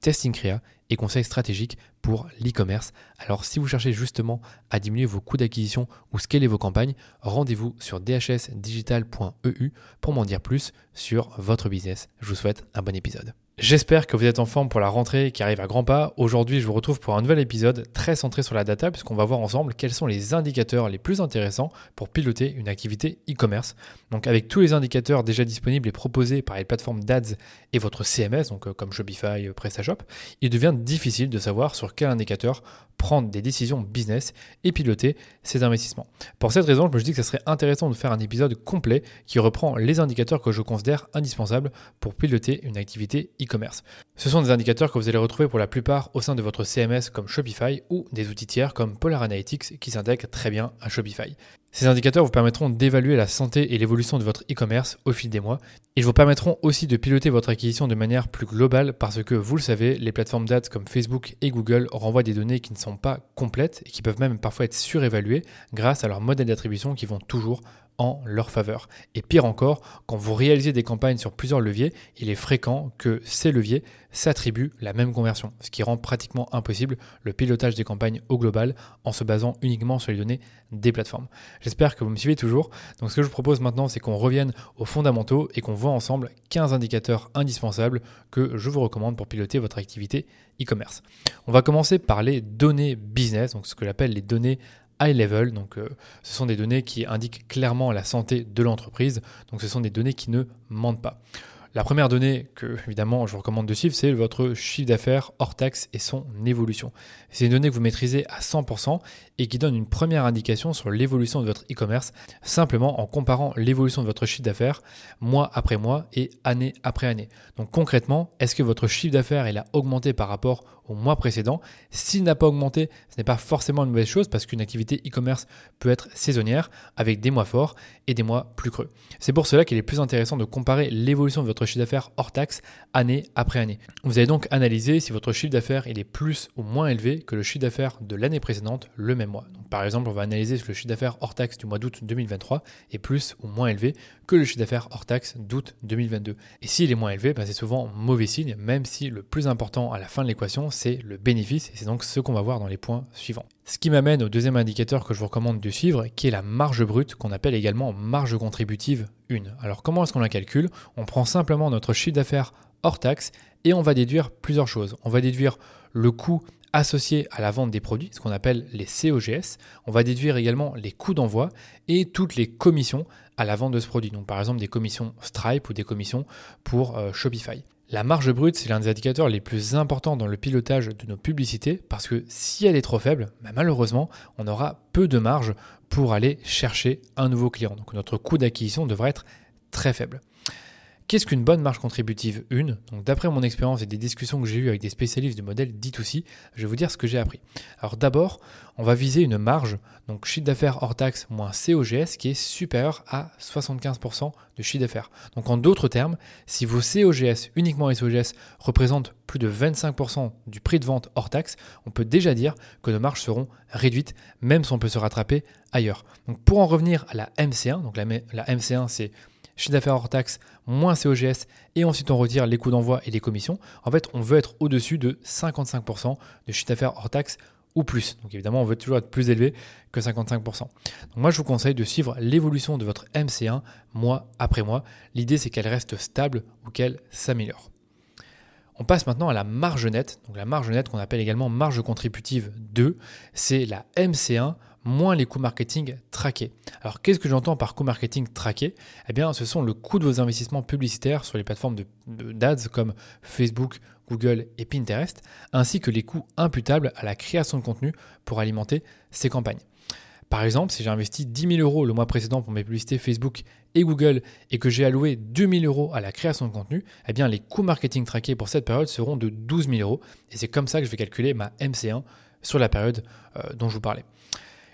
testing créa et conseils stratégiques pour l'e-commerce. Alors si vous cherchez justement à diminuer vos coûts d'acquisition ou scaler vos campagnes, rendez-vous sur dhsdigital.eu pour m'en dire plus sur votre business. Je vous souhaite un bon épisode. J'espère que vous êtes en forme pour la rentrée qui arrive à grands pas. Aujourd'hui, je vous retrouve pour un nouvel épisode très centré sur la data puisqu'on va voir ensemble quels sont les indicateurs les plus intéressants pour piloter une activité e-commerce. Donc avec tous les indicateurs déjà disponibles et proposés par les plateformes d'ads et votre CMS, donc euh, comme Shopify, euh, PrestaShop, il devient difficile de savoir sur quel indicateur prendre des décisions business et piloter ses investissements. Pour cette raison, je me dis que ce serait intéressant de faire un épisode complet qui reprend les indicateurs que je considère indispensables pour piloter une activité e-commerce. Ce sont des indicateurs que vous allez retrouver pour la plupart au sein de votre CMS comme Shopify ou des outils tiers comme Polar Analytics qui s'intègrent très bien à Shopify. Ces indicateurs vous permettront d'évaluer la santé et l'évolution de votre e-commerce au fil des mois. Ils vous permettront aussi de piloter votre acquisition de manière plus globale parce que, vous le savez, les plateformes d'ads comme Facebook et Google renvoient des données qui ne sont pas complètes et qui peuvent même parfois être surévaluées grâce à leurs modèles d'attribution qui vont toujours en leur faveur. Et pire encore, quand vous réalisez des campagnes sur plusieurs leviers, il est fréquent que ces leviers s'attribuent la même conversion, ce qui rend pratiquement impossible le pilotage des campagnes au global en se basant uniquement sur les données des plateformes. J'espère que vous me suivez toujours. Donc ce que je vous propose maintenant, c'est qu'on revienne aux fondamentaux et qu'on voit ensemble 15 indicateurs indispensables que je vous recommande pour piloter votre activité e-commerce. On va commencer par les données business, donc ce que j'appelle les données high level. Donc, euh, ce sont des données qui indiquent clairement la santé de l'entreprise. Donc, ce sont des données qui ne mentent pas. La première donnée que, évidemment, je vous recommande de suivre, c'est votre chiffre d'affaires hors taxe et son évolution. C'est une donnée que vous maîtrisez à 100% et qui donne une première indication sur l'évolution de votre e-commerce, simplement en comparant l'évolution de votre chiffre d'affaires mois après mois et année après année. Donc concrètement, est-ce que votre chiffre d'affaires a augmenté par rapport mois précédent S'il n'a pas augmenté, ce n'est pas forcément une mauvaise chose parce qu'une activité e-commerce peut être saisonnière avec des mois forts et des mois plus creux. C'est pour cela qu'il est plus intéressant de comparer l'évolution de votre chiffre d'affaires hors taxe année après année. Vous allez donc analyser si votre chiffre d'affaires est plus ou moins élevé que le chiffre d'affaires de l'année précédente le même mois. Par exemple, on va analyser si le chiffre d'affaires hors taxe du mois d'août 2023 est plus ou moins élevé que le chiffre d'affaires hors taxe d'août 2022. Et s'il est moins élevé, ben, c'est souvent mauvais signe, même si le plus important à la fin de l'équation, c'est le bénéfice, et c'est donc ce qu'on va voir dans les points suivants. Ce qui m'amène au deuxième indicateur que je vous recommande de suivre, qui est la marge brute, qu'on appelle également marge contributive 1. Alors comment est-ce qu'on la calcule? On prend simplement notre chiffre d'affaires hors taxe et on va déduire plusieurs choses. On va déduire le coût associé à la vente des produits, ce qu'on appelle les COGS. On va déduire également les coûts d'envoi et toutes les commissions à la vente de ce produit. Donc par exemple des commissions Stripe ou des commissions pour euh, Shopify. La marge brute, c'est l'un des indicateurs les plus importants dans le pilotage de nos publicités parce que si elle est trop faible, bah, malheureusement, on aura peu de marge pour aller chercher un nouveau client. Donc notre coût d'acquisition devrait être très faible. Qu'est-ce qu'une bonne marge contributive? 1 Donc d'après mon expérience et des discussions que j'ai eues avec des spécialistes du modèle D2C, je vais vous dire ce que j'ai appris. Alors d'abord, on va viser une marge, donc chiffre d'affaires hors taxe moins COGS, qui est supérieure à 75% de chiffre d'affaires. Donc en d'autres termes, si vos COGS, uniquement les COGS, représentent plus de 25% du prix de vente hors taxe, on peut déjà dire que nos marges seront réduites, même si on peut se rattraper ailleurs. Donc pour en revenir à la MC1, donc la MC1 c'est chiffre d'affaires hors taxe moins COGS, et ensuite on retire les coûts d'envoi et les commissions, en fait on veut être au-dessus de 55% de chiffre d'affaires hors taxe ou plus. Donc évidemment on veut toujours être plus élevé que 55%. Donc moi je vous conseille de suivre l'évolution de votre MC1 mois après mois. L'idée c'est qu'elle reste stable ou qu'elle s'améliore. On passe maintenant à la marge nette. Donc la marge nette qu'on appelle également marge contributive 2, c'est la MC1 moins les coûts marketing traqués. Alors qu'est-ce que j'entends par coûts marketing traqués? Eh bien ce sont le coût de vos investissements publicitaires sur les plateformes d'ads comme Facebook, Google et Pinterest, ainsi que les coûts imputables à la création de contenu pour alimenter ces campagnes. Par exemple, si j'ai investi 10 000 euros le mois précédent pour mes publicités Facebook et Google et que j'ai alloué 2 000 euros à la création de contenu, eh bien les coûts marketing traqués pour cette période seront de 12 000 euros. Et c'est comme ça que je vais calculer ma MC1 sur la période euh, dont je vous parlais.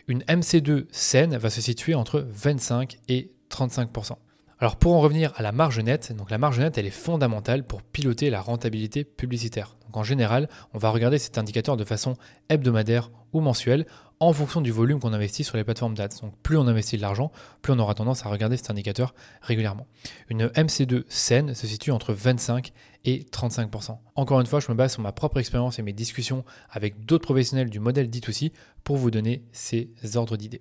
Une MC2 saine va se situer entre 25 et 35% alors pour en revenir à la marge nette, donc la marge nette elle est fondamentale pour piloter la rentabilité publicitaire. En général, on va regarder cet indicateur de façon hebdomadaire ou mensuelle en fonction du volume qu'on investit sur les plateformes d'ads. Donc plus on investit de l'argent, plus on aura tendance à regarder cet indicateur régulièrement. Une MC2 saine se situe entre 25 et 35%. Encore une fois, je me base sur ma propre expérience et mes discussions avec d'autres professionnels du modèle D2C pour vous donner ces ordres d'idées.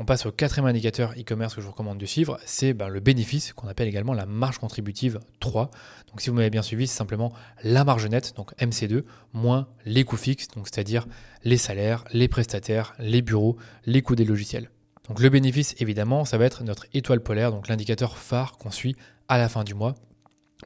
On passe au quatrième indicateur e-commerce que je vous recommande de suivre, c'est ben, le bénéfice qu'on appelle également la marge contributive 3. Donc si vous m'avez bien suivi, c'est simplement la marge nette, donc MC2, moins les coûts fixes, donc c'est-à-dire les salaires, les prestataires, les bureaux, les coûts des logiciels. Donc le bénéfice, évidemment, ça va être notre étoile polaire, donc l'indicateur phare qu'on suit à la fin du mois,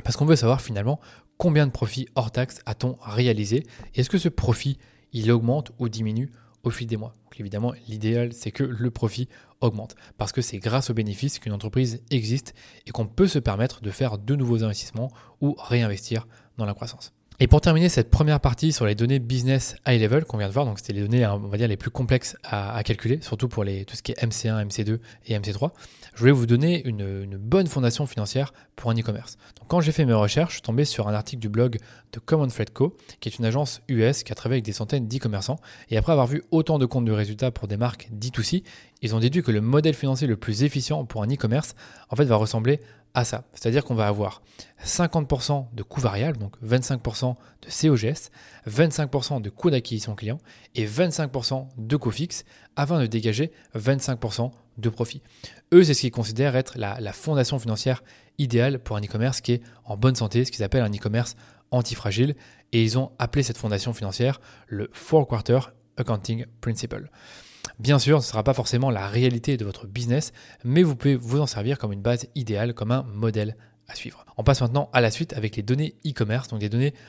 parce qu'on veut savoir finalement combien de profits hors taxe a-t-on réalisé, et est-ce que ce profit, il augmente ou diminue au fil des mois? Donc évidemment, l'idéal, c'est que le profit augmente, parce que c'est grâce aux bénéfices qu'une entreprise existe et qu'on peut se permettre de faire de nouveaux investissements ou réinvestir dans la croissance. Et pour terminer cette première partie sur les données business high level qu'on vient de voir, donc c'était les données, on va dire, les plus complexes à, calculer, surtout pour tout ce qui est MC1, MC2 et MC3, je voulais vous donner une, bonne fondation financière pour un e-commerce. Donc quand j'ai fait mes recherches, je suis tombé sur un article du blog de Common Fred Co, qui est une agence US qui a travaillé avec des centaines d'e-commerçants. Et après avoir vu autant de comptes de résultats pour des marques D2C, ils ont déduit que le modèle financier le plus efficient pour un e-commerce, en fait, va ressembler à ça. C'est-à-dire qu'on va avoir 50% de coûts variables, donc 25% de COGS, 25% de coûts d'acquisition client et 25% de coûts fixes afin de dégager 25% de profit. Eux, c'est ce qu'ils considèrent être la, la fondation financière idéale pour un e-commerce qui est en bonne santé, ce qu'ils appellent un e-commerce antifragile. Et ils ont appelé cette fondation financière le Four Quarter Accounting Principle. Bien sûr, ce ne sera pas forcément la réalité de votre business, mais vous pouvez vous en servir comme une base idéale, comme un modèle à suivre. On passe maintenant à la suite avec les données e-commerce. Donc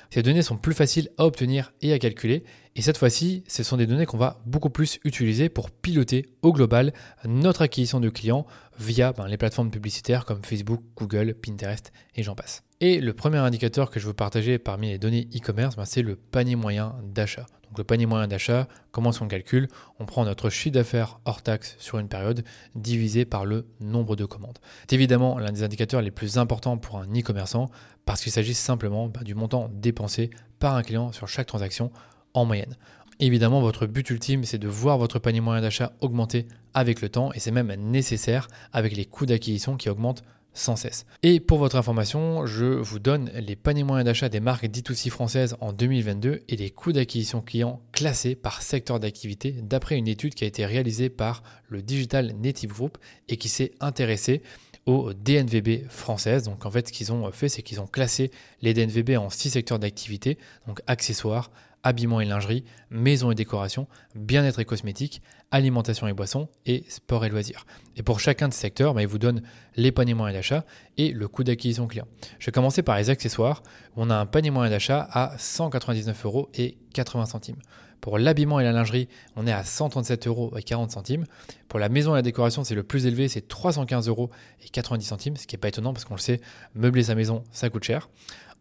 ces données sont plus faciles à obtenir et à calculer. Et cette fois-ci, ce sont des données qu'on va beaucoup plus utiliser pour piloter au global notre acquisition de clients via ben, les plateformes publicitaires comme Facebook, Google, Pinterest et j'en passe. Et le premier indicateur que je veux partager parmi les données e-commerce, ben, c'est le panier moyen d'achat. Donc le panier moyen d'achat, comment qu'on calcule On prend notre chiffre d'affaires hors taxe sur une période divisé par le nombre de commandes. C'est évidemment l'un des indicateurs les plus importants pour un e-commerçant parce qu'il s'agit simplement ben, du montant dépensé par un client sur chaque transaction en moyenne. Évidemment, votre but ultime, c'est de voir votre panier moyen d'achat augmenter avec le temps et c'est même nécessaire avec les coûts d'acquisition qui augmentent sans cesse. Et pour votre information, je vous donne les paniers moyens d'achat des marques D2C françaises en 2022 et les coûts d'acquisition clients classés par secteur d'activité d'après une étude qui a été réalisée par le Digital Native Group et qui s'est intéressé aux DNVB françaises. Donc en fait, ce qu'ils ont fait, c'est qu'ils ont classé les DNVB en six secteurs d'activité, donc accessoires, habillement et lingerie, maison et décoration, bien-être et cosmétique, alimentation et boissons et sport et loisirs. Et pour chacun de ces secteurs, bah, il vous donne les paniers moyens d'achat et le coût d'acquisition client. Je vais commencer par les accessoires. On a un panier moyen d'achat à 199 euros et 80 centimes. Pour l'habillement et la lingerie, on est à 137 euros et 40 centimes. Pour la maison et la décoration, c'est le plus élevé, c'est 315 euros et 90 centimes, ce qui n'est pas étonnant parce qu'on le sait, meubler sa maison, ça coûte cher.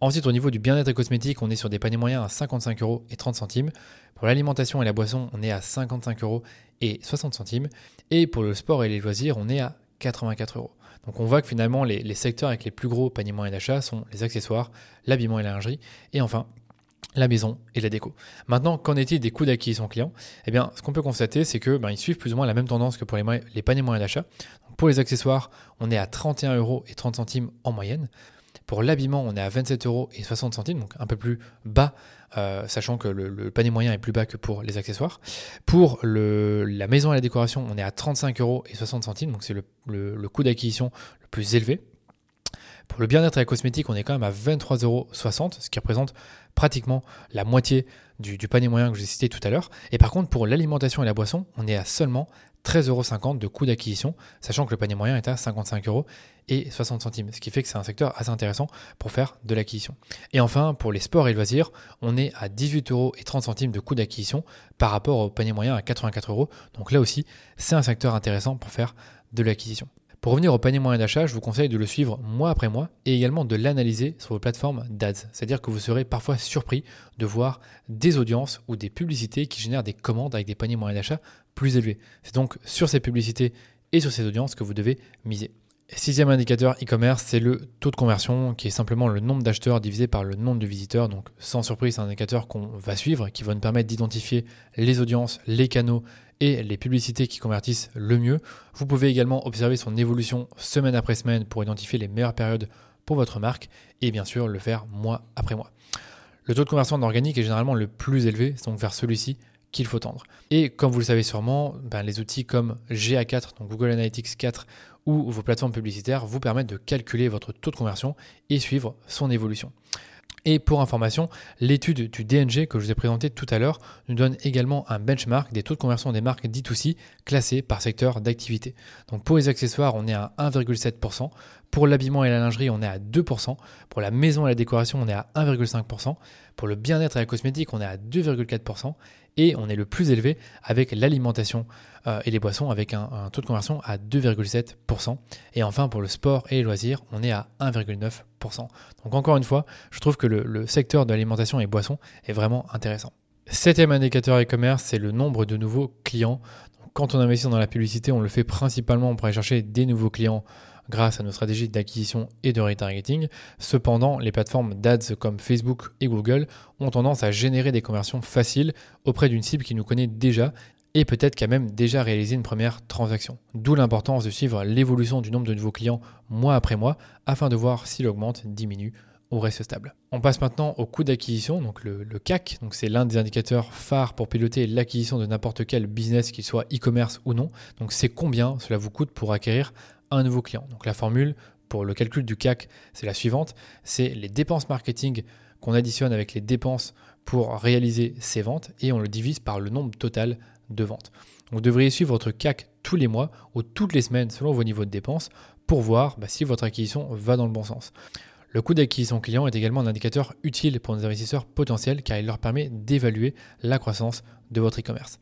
Ensuite, au niveau du bien-être cosmétique, on est sur des paniers moyens à 55 euros et 30 centimes. Pour l'alimentation et la boisson, on est à 55 euros et 60 centimes. Et pour le sport et les loisirs, on est à 84 euros. Donc on voit que finalement, les, secteurs avec les plus gros paniers moyens d'achat sont les accessoires, l'habillement et la lingerie. Et enfin, la maison et la déco. Maintenant, qu'en est-il des coûts d'acquisition client? Eh bien, ce qu'on peut constater, c'est que ben, ils suivent plus ou moins la même tendance que pour les, les paniers moyens d'achat. Pour les accessoires, on est à 31 euros et 30 centimes en moyenne. Pour l'habillement, on est à 27 euros et 60 centimes, donc un peu plus bas, euh, sachant que le, panier moyen est plus bas que pour les accessoires. Pour la maison et la décoration, on est à 35 euros et 60 centimes, donc c'est le, coût d'acquisition le plus élevé. Pour le bien-être et la cosmétique, on est quand même à 23,60€, ce qui représente pratiquement la moitié du, panier moyen que j'ai cité tout à l'heure. Et par contre, pour l'alimentation et la boisson, on est à seulement 13,50€ de coût d'acquisition, sachant que le panier moyen est à 55 euros et 60 centimes, ce qui fait que c'est un secteur assez intéressant pour faire de l'acquisition. Et enfin, pour les sports et loisirs, on est à 18 euros et 30 centimes de coût d'acquisition par rapport au panier moyen à 84 euros. Donc là aussi, c'est un secteur intéressant pour faire de l'acquisition. Pour revenir au panier moyen d'achat, je vous conseille de le suivre mois après mois et également de l'analyser sur vos plateformes d'ADS. C'est-à-dire que vous serez parfois surpris de voir des audiences ou des publicités qui génèrent des commandes avec des paniers moyens d'achat plus élevés. C'est donc sur ces publicités et sur ces audiences que vous devez miser. Sixième indicateur e-commerce, c'est le taux de conversion qui est simplement le nombre d'acheteurs divisé par le nombre de visiteurs. Donc sans surprise, c'est un indicateur qu'on va suivre qui va nous permettre d'identifier les audiences, les canaux et les publicités qui convertissent le mieux. Vous pouvez également observer son évolution semaine après semaine pour identifier les meilleures périodes pour votre marque et bien sûr le faire mois après mois. Le taux de conversion en organique est généralement le plus élevé, c'est donc vers celui-ci qu'il faut tendre. Et comme vous le savez sûrement, ben, les outils comme GA4, donc Google Analytics 4 ou vos plateformes publicitaires vous permettent de calculer votre taux de conversion et suivre son évolution. Et pour information, l'étude du DNG que je vous ai présenté tout à l'heure nous donne également un benchmark des taux de conversion des marques D2C classées par secteur d'activité. Donc pour les accessoires, on est à 1,7%. Pour l'habillement et la lingerie, on est à 2%. Pour la maison et la décoration, on est à 1,5%. Pour le bien-être et la cosmétique, on est à 2,4% et on est le plus élevé avec l'alimentation euh, et les boissons avec un, taux de conversion à 2,7%. Et enfin, pour le sport et les loisirs, on est à 1,9%. Donc encore une fois, je trouve que le, secteur de l'alimentation et boissons est vraiment intéressant. Septième indicateur e-commerce, c'est le nombre de nouveaux clients. quand on investit dans la publicité, on le fait principalement pour aller chercher des nouveaux clients grâce à nos stratégies d'acquisition et de retargeting. Cependant, les plateformes d'ads comme Facebook et Google ont tendance à générer des conversions faciles auprès d'une cible qui nous connaît déjà et peut-être qui a même déjà réalisé une première transaction. D'où l'importance de suivre l'évolution du nombre de nouveaux clients mois après mois afin de voir s'il augmente, diminue ou reste stable. On passe maintenant au coût d'acquisition, donc le, CAC, donc c'est l'un des indicateurs phares pour piloter l'acquisition de n'importe quel business, qu'il soit e-commerce ou non. Donc c'est combien cela vous coûte pour acquérir un nouveau client. Donc la formule pour le calcul du CAC, c'est la suivante, c'est les dépenses marketing qu'on additionne avec les dépenses pour réaliser ces ventes et on le divise par le nombre total de ventes. vous devriez suivre votre CAC tous les mois ou toutes les semaines selon vos niveaux de dépenses pour voir bah, si votre acquisition va dans le bon sens. Le coût d'acquisition client est également un indicateur utile pour nos investisseurs potentiels car il leur permet d'évaluer la croissance de votre e-commerce.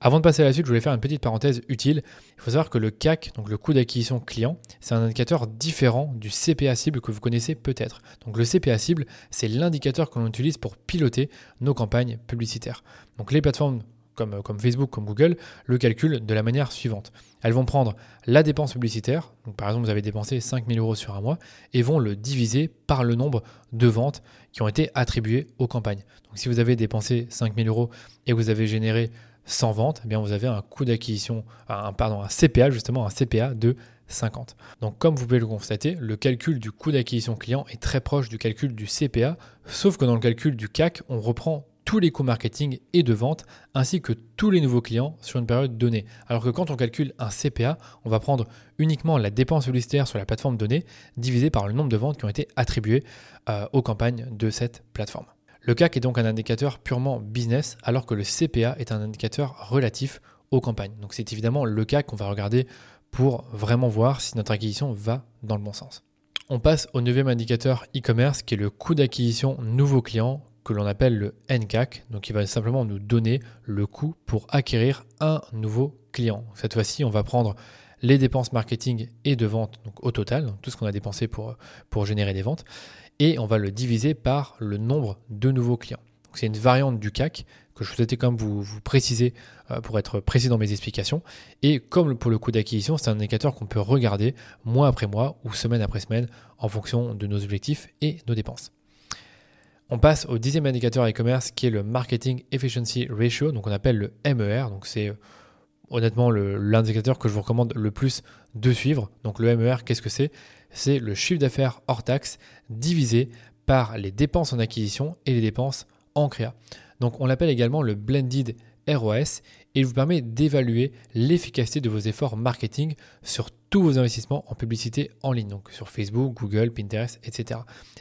Avant de passer à la suite, je voulais faire une petite parenthèse utile. Il faut savoir que le CAC, donc le coût d'acquisition client, c'est un indicateur différent du CPA cible que vous connaissez peut-être. Donc le CPA cible, c'est l'indicateur que l'on utilise pour piloter nos campagnes publicitaires. Donc les plateformes comme, Facebook, comme Google, le calculent de la manière suivante. Elles vont prendre la dépense publicitaire, donc par exemple vous avez dépensé 5000 euros sur un mois, et vont le diviser par le nombre de ventes qui ont été attribuées aux campagnes. Donc si vous avez dépensé 5000 euros et vous avez généré sans vente, eh bien vous avez un coût d'acquisition, un, pardon, un CPA justement, un CPA de 50. Donc comme vous pouvez le constater, le calcul du coût d'acquisition client est très proche du calcul du CPA, sauf que dans le calcul du CAC, on reprend tous les coûts marketing et de vente, ainsi que tous les nouveaux clients sur une période donnée. Alors que quand on calcule un CPA, on va prendre uniquement la dépense publicitaire sur la plateforme donnée, divisée par le nombre de ventes qui ont été attribuées euh, aux campagnes de cette plateforme. Le CAC est donc un indicateur purement business, alors que le CPA est un indicateur relatif aux campagnes. Donc c'est évidemment le CAC qu'on va regarder pour vraiment voir si notre acquisition va dans le bon sens. On passe au neuvième indicateur e-commerce qui est le coût d'acquisition nouveau client que l'on appelle le NCAC. Donc il va simplement nous donner le coût pour acquérir un nouveau client. Cette fois-ci, on va prendre les dépenses marketing et de vente au total, tout ce qu'on a dépensé pour, pour générer des ventes, et on va le diviser par le nombre de nouveaux clients. C'est une variante du CAC que je souhaitais quand même vous, vous préciser euh, pour être précis dans mes explications. Et comme pour le coût d'acquisition, c'est un indicateur qu'on peut regarder mois après mois ou semaine après semaine en fonction de nos objectifs et nos dépenses. On passe au dixième indicateur e-commerce qui est le Marketing Efficiency Ratio, donc on appelle le MER. Donc c'est honnêtement l'indicateur que je vous recommande le plus de suivre. Donc le MER, qu'est-ce que c'est? C'est le chiffre d'affaires hors taxe divisé par les dépenses en acquisition et les dépenses en créa. Donc on l'appelle également le blended ROS et il vous permet d'évaluer l'efficacité de vos efforts marketing sur tous vos investissements en publicité en ligne, donc sur Facebook, Google, Pinterest, etc.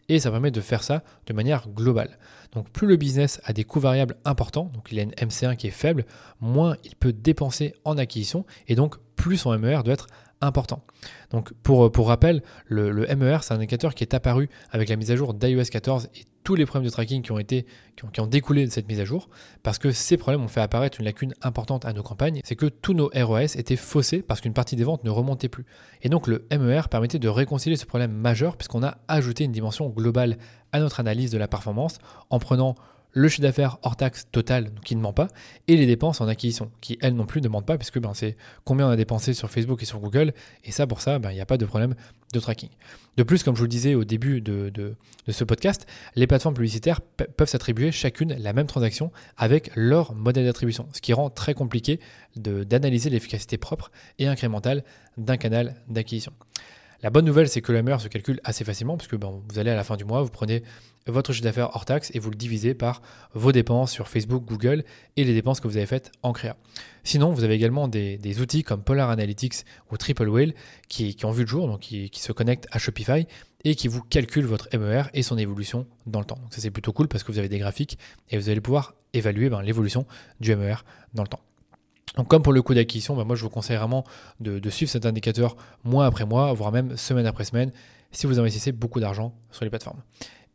Et ça permet de faire ça de manière globale. Donc plus le business a des coûts variables importants, donc il a une MC1 qui est faible, moins il peut dépenser en acquisition et donc plus son MER doit être important. Donc pour, pour rappel, le, MER, c'est un indicateur qui est apparu avec la mise à jour d'iOS 14 et tous les problèmes de tracking qui ont, été, qui ont, découlé de cette mise à jour, parce que ces problèmes ont fait apparaître une lacune importante à nos campagnes, c'est que tous nos ROS étaient faussés parce qu'une partie des ventes ne remontait plus. Et donc le MER permettait de réconcilier ce problème majeur, puisqu'on a ajouté une dimension globale à notre analyse de la performance en prenant le chiffre d'affaires hors taxe total qui ne ment pas, et les dépenses en acquisition qui elles non plus ne mentent pas, puisque ben, c'est combien on a dépensé sur Facebook et sur Google, et ça pour ça, ben, il n'y a pas de problème de tracking. De plus, comme je vous le disais au début de, ce podcast, les plateformes publicitaires peuvent s'attribuer chacune la même transaction avec leur modèle d'attribution, ce qui rend très compliqué d'analyser l'efficacité propre et incrémentale d'un canal d'acquisition. La bonne nouvelle, c'est que le MER se calcule assez facilement, puisque ben, vous allez à la fin du mois, vous prenez votre chiffre d'affaires hors taxe et vous le divisez par vos dépenses sur Facebook, Google et les dépenses que vous avez faites en créa. Sinon, vous avez également des, outils comme Polar Analytics ou Triple Whale qui, ont vu le jour, donc qui, se connectent à Shopify et qui vous calculent votre MER et son évolution dans le temps. Donc ça c'est plutôt cool parce que vous avez des graphiques et vous allez pouvoir évaluer ben, l'évolution du MER dans le temps. Donc comme pour le coût d'acquisition, ben, moi je vous conseille vraiment de, de, suivre cet indicateur mois après mois, voire même semaine après semaine, si vous investissez beaucoup d'argent sur les plateformes.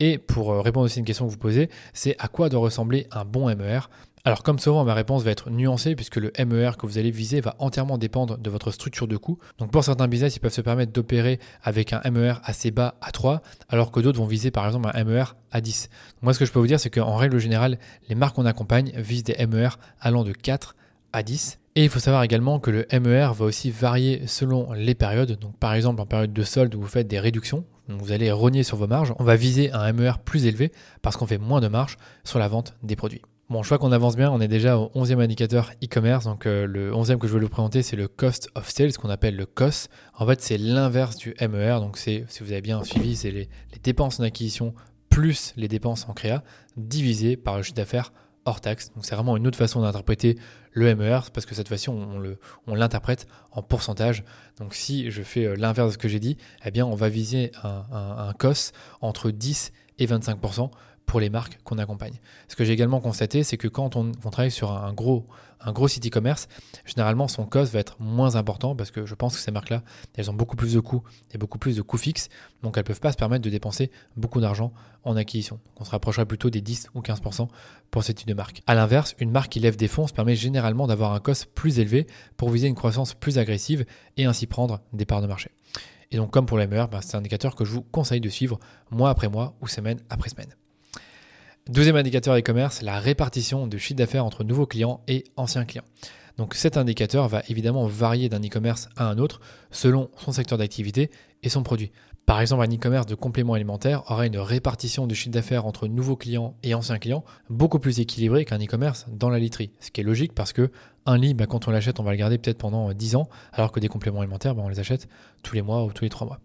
Et pour euh, répondre aussi à une question que vous posez, c'est à quoi doit ressembler un bon MER alors comme souvent, ma réponse va être nuancée puisque le MER que vous allez viser va entièrement dépendre de votre structure de coût. Donc pour certains business, ils peuvent se permettre d'opérer avec un MER assez bas à 3, alors que d'autres vont viser par exemple un MER à 10. moi, ce que je peux vous dire, c'est qu'en règle générale, les marques qu'on accompagne visent des MER allant de 4 à 10. Et il faut savoir également que le MER va aussi varier selon les périodes. Donc par exemple en période de solde où vous faites des réductions, vous allez rogner sur vos marges, on va viser un MER plus élevé parce qu'on fait moins de marge sur la vente des produits. Bon, je vois qu'on avance bien, on est déjà au 11e indicateur e-commerce. Donc euh, le 11e que je vais vous présenter, c'est le cost of sales, ce qu'on appelle le COS. En fait, c'est l'inverse du MER. Donc c'est, si vous avez bien suivi, c'est les, dépenses en acquisition plus les dépenses en créa divisé par le chiffre d'affaires hors taxe. Donc c'est vraiment une autre façon d'interpréter le MER, parce que cette fois-ci, on, l'interprète en pourcentage. Donc si je fais euh, l'inverse de ce que j'ai dit, eh bien on va viser un, un COS entre 10 et 25% pour les marques qu'on accompagne. Ce que j'ai également constaté, c'est que quand on, travaille sur un gros, un gros site e-commerce, généralement son cost va être moins important parce que je pense que ces marques-là, elles ont beaucoup plus de coûts et beaucoup plus de coûts fixes, donc elles ne peuvent pas se permettre de dépenser beaucoup d'argent en acquisition. On se rapprochera plutôt des 10 ou 15% pour ce type de marque. A l'inverse, une marque qui lève des fonds se permet généralement d'avoir un cost plus élevé pour viser une croissance plus agressive et ainsi prendre des parts de marché. Et donc comme pour les meilleurs, bah, c'est un indicateur que je vous conseille de suivre mois après mois ou semaine après semaine. Deuxième indicateur e-commerce, la répartition de chiffre d'affaires entre nouveaux clients et anciens clients. Donc cet indicateur va évidemment varier d'un e-commerce à un autre selon son secteur d'activité et son produit. Par exemple, un e-commerce de compléments alimentaires aura une répartition de chiffre d'affaires entre nouveaux clients et anciens clients beaucoup plus équilibrée qu'un e-commerce dans la literie. Ce qui est logique parce que un lit, bah, quand on l'achète, on va le garder peut-être pendant 10 ans, alors que des compléments alimentaires, bah, on les achète tous les mois ou tous les 3 mois.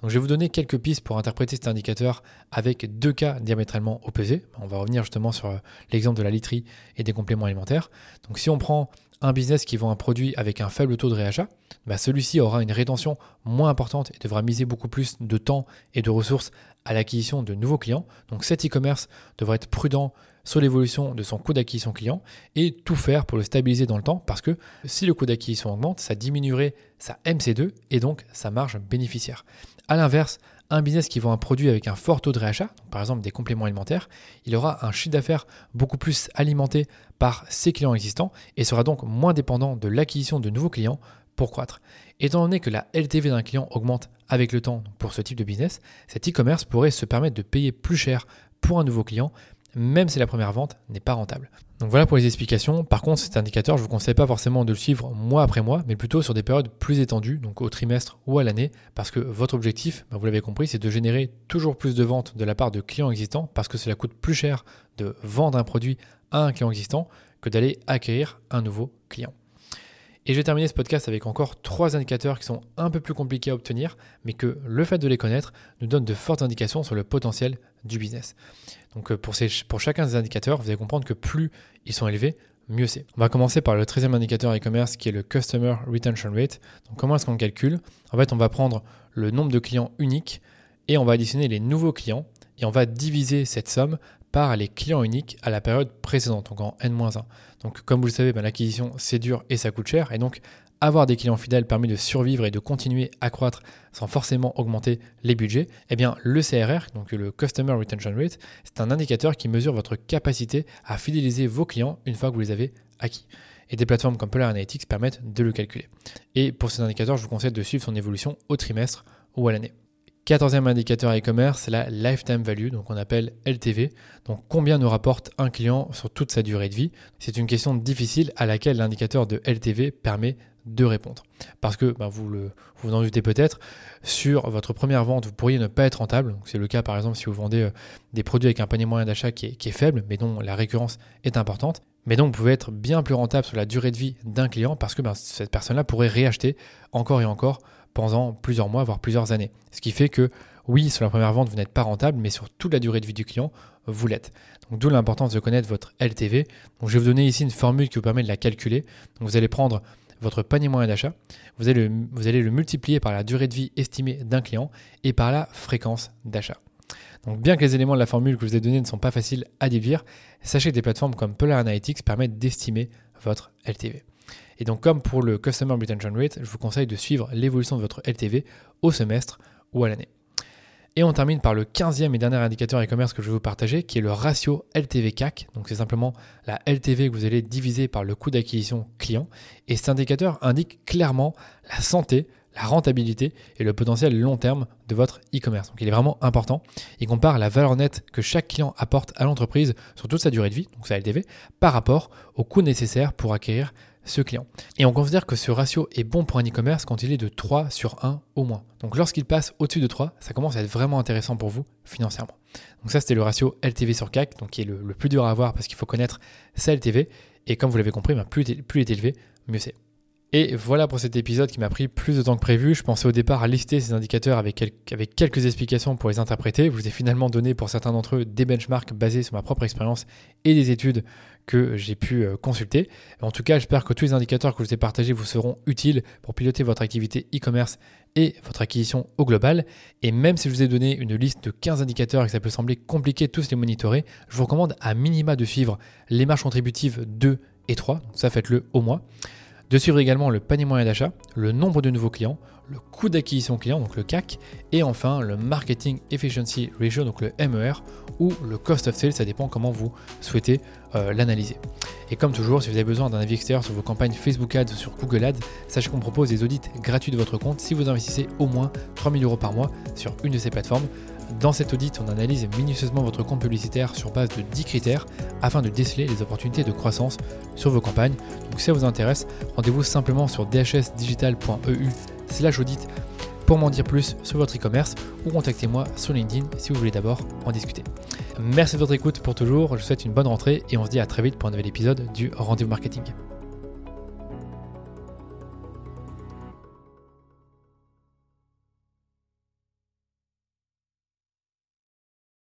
Donc je vais vous donner quelques pistes pour interpréter cet indicateur avec deux cas diamétralement opposés. On va revenir justement sur euh, l'exemple de la literie et des compléments alimentaires. Donc si on prend un business qui vend un produit avec un faible taux de réachat, bah celui-ci aura une rétention moins importante et devra miser beaucoup plus de temps et de ressources à l'acquisition de nouveaux clients. Donc cet e-commerce devrait être prudent sur l'évolution de son coût d'acquisition client et tout faire pour le stabiliser dans le temps parce que si le coût d'acquisition augmente, ça diminuerait sa MC2 et donc sa marge bénéficiaire. A l'inverse, un business qui vend un produit avec un fort taux de réachat, par exemple des compléments alimentaires, il aura un chiffre d'affaires beaucoup plus alimenté par ses clients existants et sera donc moins dépendant de l'acquisition de nouveaux clients pour croître. Étant donné que la LTV d'un client augmente avec le temps pour ce type de business, cet e-commerce pourrait se permettre de payer plus cher pour un nouveau client même si la première vente n'est pas rentable. Donc voilà pour les explications. Par contre, cet indicateur, je ne vous conseille pas forcément de le suivre mois après mois, mais plutôt sur des périodes plus étendues, donc au trimestre ou à l'année, parce que votre objectif, bah, vous l'avez compris, c'est de générer toujours plus de ventes de la part de clients existants, parce que cela coûte plus cher de vendre un produit à un client existant que d'aller acquérir un nouveau client. Et je vais terminer ce podcast avec encore trois indicateurs qui sont un peu plus compliqués à obtenir, mais que le fait de les connaître nous donne de fortes indications sur le potentiel du business. Donc euh, pour, pour chacun des indicateurs, vous allez comprendre que plus ils sont élevés, mieux c'est. On va commencer par le 13e indicateur e-commerce qui est le Customer Retention Rate. Donc comment est-ce qu'on le calcule? En fait, on va prendre le nombre de clients uniques et on va additionner les nouveaux clients et on va diviser cette somme par les clients uniques à la période précédente, donc en N-1. Donc comme vous le savez, ben, l'acquisition c'est dur et ça coûte cher et donc avoir des clients fidèles permet de survivre et de continuer à croître sans forcément augmenter les budgets, eh bien le CRR, donc le Customer Retention Rate, c'est un indicateur qui mesure votre capacité à fidéliser vos clients une fois que vous les avez acquis. Et des plateformes comme Polar Analytics permettent de le calculer. Et pour cet indicateur, je vous conseille de suivre son évolution au trimestre ou à l'année. Quatorzième indicateur e-commerce, c'est la lifetime value, donc on appelle LTV. Donc combien nous rapporte un client sur toute sa durée de vie? C'est une question difficile à laquelle l'indicateur de LTV permet de répondre. Parce que ben, vous, le, vous en doutez peut-être, sur votre première vente, vous pourriez ne pas être rentable. C'est le cas par exemple si vous vendez euh, des produits avec un panier moyen d'achat qui est, faible, mais dont la récurrence est importante. Mais donc vous pouvez être bien plus rentable sur la durée de vie d'un client parce que ben, cette personne-là pourrait réacheter encore et encore pendant plusieurs mois, voire plusieurs années. Ce qui fait que oui, sur la première vente, vous n'êtes pas rentable, mais sur toute la durée de vie du client, vous l'êtes. Donc d'où l'importance de connaître votre LTV. Je vais vous donner ici une formule qui vous permet de la calculer. Vous allez prendre votre panier moyen d'achat, vous allez, le multiplier par la durée de vie estimée d'un client et par la fréquence d'achat. Donc bien que les éléments de la formule que je vous ai donnés ne sont pas faciles à déduire, sachez que des plateformes comme Polar Analytics permettent d'estimer votre LTV. Et donc comme pour le Customer Retention Rate, je vous conseille de suivre l'évolution de votre LTV au semestre ou à l'année. Et on termine par le 15e et dernier indicateur e-commerce que je vais vous partager, qui est le ratio LTV-CAC. Donc c'est simplement la LTV que vous allez diviser par le coût d'acquisition client. Et cet indicateur indique clairement la santé, la rentabilité et le potentiel long terme de votre e-commerce. Donc il est vraiment important. Il compare la valeur nette que chaque client apporte à l'entreprise sur toute sa durée de vie, donc sa LTV, par rapport au coût nécessaire pour acquérir client. Et on considère que ce ratio est bon pour un e-commerce quand il est de 3 sur 1 au moins. Donc lorsqu'il passe au-dessus de 3, ça commence à être vraiment intéressant pour vous financièrement. Donc ça, c'était le ratio LTV sur CAC, donc qui est le, plus dur à avoir parce qu'il faut connaître sa LTV. Et comme vous l'avez compris, ben, plus, il est élevé, mieux c'est. Et voilà pour cet épisode qui m'a pris plus de temps que prévu. Je pensais au départ à lister ces indicateurs avec, avec quelques explications pour les interpréter. Je vous ai finalement donné pour certains d'entre eux des benchmarks basés sur ma propre expérience et des études que j'ai pu euh, consulter. En tout cas, j'espère que tous les indicateurs que je vous ai partagés vous seront utiles pour piloter votre activité e-commerce et votre acquisition au global. Et même si je vous ai donné une liste de 15 indicateurs et que ça peut sembler compliqué de tous les monitorer, je vous recommande à minima de suivre les marges contributives 2 et 3. Donc ça, faites-le au moins de suivre également le panier moyen d'achat, le nombre de nouveaux clients, le coût d'acquisition client, donc le CAC, et enfin le Marketing Efficiency Ratio, donc le MER, ou le Cost of Sale, ça dépend comment vous souhaitez euh, l'analyser. Et comme toujours, si vous avez besoin d'un avis extérieur sur vos campagnes Facebook Ads ou sur Google Ads, sachez qu'on propose des audits gratuits de votre compte si vous investissez au moins 3000 euros par mois sur une de ces plateformes. Dans cet audit, on analyse minutieusement votre compte publicitaire sur base de 10 critères afin de déceler les opportunités de croissance sur vos campagnes. Donc si ça vous intéresse, rendez-vous simplement sur dhsdigital.eu slash audit pour m'en dire plus sur votre e-commerce ou contactez-moi sur LinkedIn si vous voulez d'abord en discuter. Merci de votre écoute pour toujours, je vous souhaite une bonne rentrée et on se dit à très vite pour un nouvel épisode du Rendez-vous Marketing.